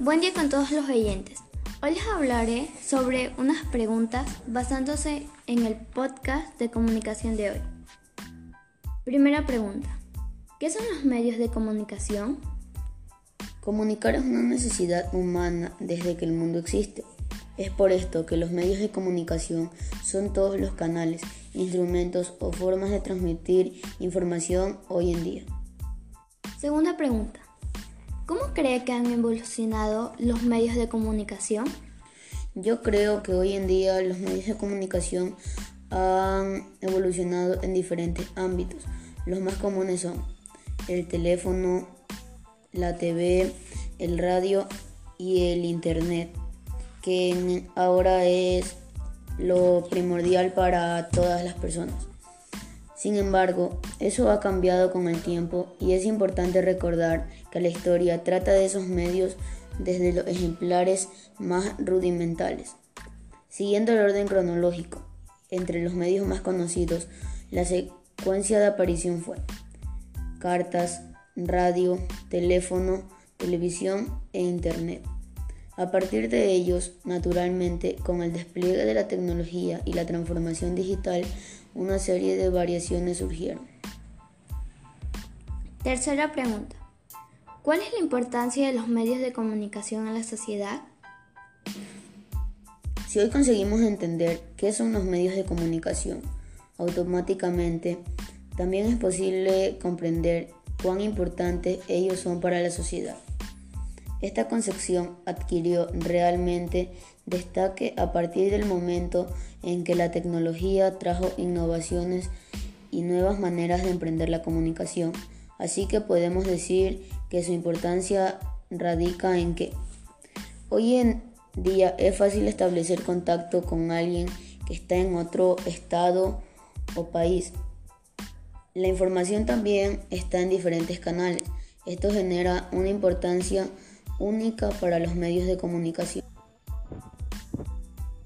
Buen día con todos los oyentes. Hoy les hablaré sobre unas preguntas basándose en el podcast de comunicación de hoy. Primera pregunta. ¿Qué son los medios de comunicación? Comunicar es una necesidad humana desde que el mundo existe. Es por esto que los medios de comunicación son todos los canales, instrumentos o formas de transmitir información hoy en día. Segunda pregunta. ¿Cómo cree que han evolucionado los medios de comunicación? Yo creo que hoy en día los medios de comunicación han evolucionado en diferentes ámbitos. Los más comunes son el teléfono, la TV, el radio y el internet, que ahora es lo primordial para todas las personas. Sin embargo, eso ha cambiado con el tiempo y es importante recordar que la historia trata de esos medios desde los ejemplares más rudimentales. Siguiendo el orden cronológico, entre los medios más conocidos, la secuencia de aparición fue cartas, radio, teléfono, televisión e internet. A partir de ellos, naturalmente, con el despliegue de la tecnología y la transformación digital, una serie de variaciones surgieron. Tercera pregunta. ¿Cuál es la importancia de los medios de comunicación en la sociedad? Si hoy conseguimos entender qué son los medios de comunicación, automáticamente también es posible comprender cuán importantes ellos son para la sociedad. Esta concepción adquirió realmente destaque a partir del momento en que la tecnología trajo innovaciones y nuevas maneras de emprender la comunicación. Así que podemos decir que su importancia radica en que hoy en día es fácil establecer contacto con alguien que está en otro estado o país. La información también está en diferentes canales. Esto genera una importancia única para los medios de comunicación.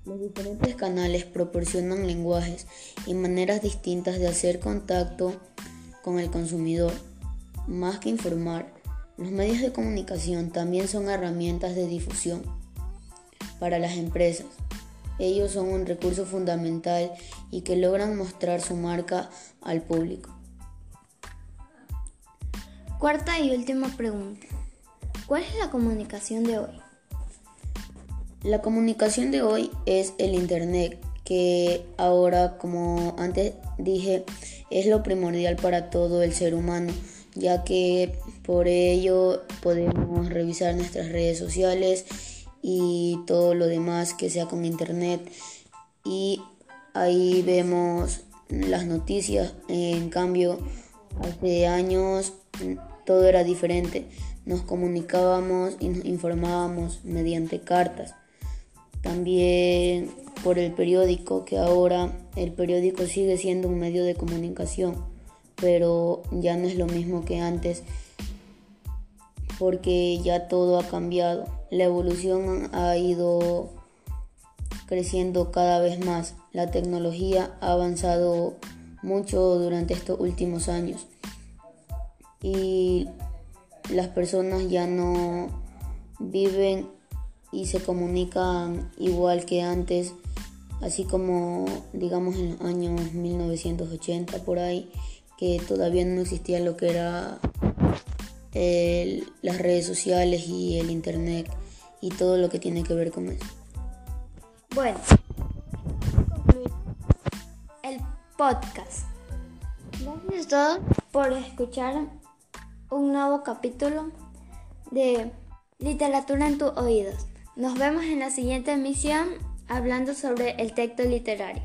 Los diferentes canales proporcionan lenguajes y maneras distintas de hacer contacto con el consumidor. Más que informar, los medios de comunicación también son herramientas de difusión para las empresas. Ellos son un recurso fundamental y que logran mostrar su marca al público. Cuarta y última pregunta. ¿Cuál es la comunicación de hoy? La comunicación de hoy es el Internet, que ahora, como antes dije, es lo primordial para todo el ser humano, ya que por ello podemos revisar nuestras redes sociales y todo lo demás que sea con Internet. Y ahí vemos las noticias. En cambio, hace años todo era diferente nos comunicábamos y nos informábamos mediante cartas. También por el periódico, que ahora el periódico sigue siendo un medio de comunicación, pero ya no es lo mismo que antes, porque ya todo ha cambiado. La evolución ha ido creciendo cada vez más. La tecnología ha avanzado mucho durante estos últimos años. Y las personas ya no viven y se comunican igual que antes, así como digamos en los años 1980 por ahí, que todavía no existía lo que era las redes sociales y el internet y todo lo que tiene que ver con eso. Bueno, el podcast. Gracias a todos por escuchar un nuevo capítulo de Literatura en tus oídos. Nos vemos en la siguiente emisión hablando sobre el texto literario.